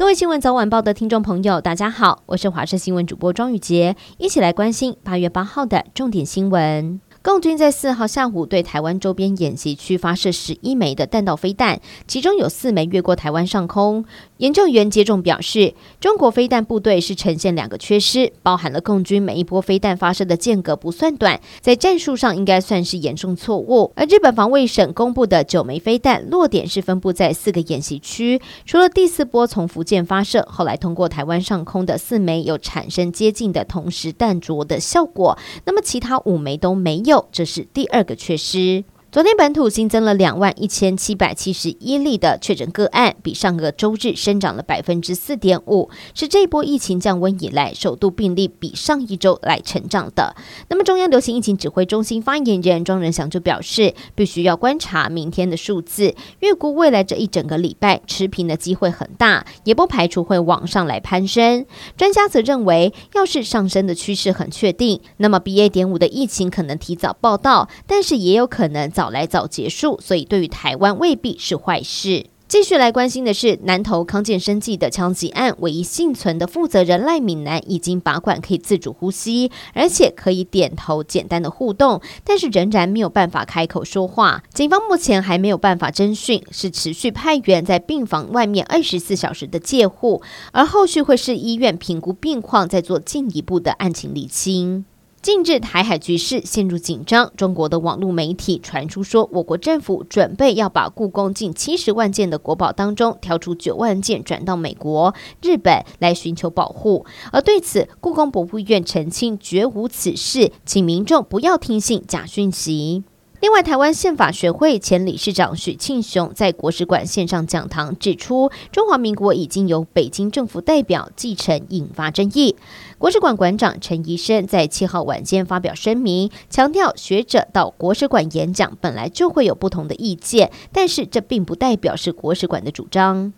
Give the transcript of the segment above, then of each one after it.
各位新闻早晚报的听众朋友，大家好，我是华视新闻主播庄宇杰，一起来关心八月八号的重点新闻。共军在四号下午对台湾周边演习区发射十一枚的弹道飞弹，其中有四枚越过台湾上空。研究员接种表示，中国飞弹部队是呈现两个缺失，包含了共军每一波飞弹发射的间隔不算短，在战术上应该算是严重错误。而日本防卫省公布的九枚飞弹落点是分布在四个演习区，除了第四波从福建发射，后来通过台湾上空的四枚有产生接近的同时弹着的效果，那么其他五枚都没有。这是第二个缺失。昨天本土新增了两万一千七百七十一例的确诊个案，比上个周日增长了百分之四点五，是这波疫情降温以来首度病例比上一周来成长的。那么，中央流行疫情指挥中心发言人庄人祥就表示，必须要观察明天的数字，预估未来这一整个礼拜持平的机会很大，也不排除会往上来攀升。专家则认为，要是上升的趋势很确定，那么 BA. 点五的疫情可能提早报到，但是也有可能。早来早结束，所以对于台湾未必是坏事。继续来关心的是南投康健生技的枪击案，唯一幸存的负责人赖敏南已经拔管可以自主呼吸，而且可以点头简单的互动，但是仍然没有办法开口说话。警方目前还没有办法侦讯，是持续派员在病房外面二十四小时的戒护，而后续会是医院评估病况，再做进一步的案情厘清。近日，台海局势陷入紧张。中国的网络媒体传出说，我国政府准备要把故宫近七十万件的国宝当中挑出九万件转到美国、日本来寻求保护。而对此，故宫博物院澄清绝无此事，请民众不要听信假讯息。另外，台湾宪法学会前理事长许庆雄在国史馆线上讲堂指出，中华民国已经由北京政府代表继承，引发争议。国史馆馆长陈仪生在七号晚间发表声明，强调学者到国史馆演讲本来就会有不同的意见，但是这并不代表是国史馆的主张。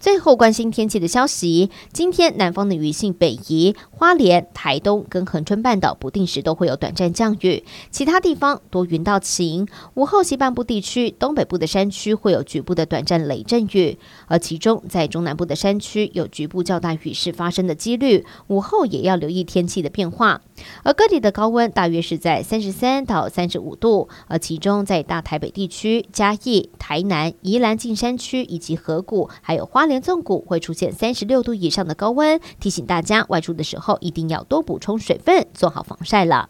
最后关心天气的消息，今天南方的雨性北移，花莲、台东跟恒春半岛不定时都会有短暂降雨，其他地方多云到晴。午后西半部地区、东北部的山区会有局部的短暂雷阵雨，而其中在中南部的山区有局部较大雨势发生的几率，午后也要留意天气的变化。而各地的高温大约是在三十三到三十五度，而其中在大台北地区、嘉义、台南、宜兰近山区以及河谷，还有花。莲纵谷会出现三十六度以上的高温，提醒大家外出的时候一定要多补充水分，做好防晒了。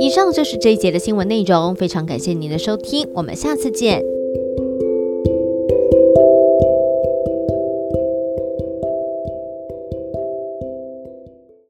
以上就是这一节的新闻内容，非常感谢您的收听，我们下次见。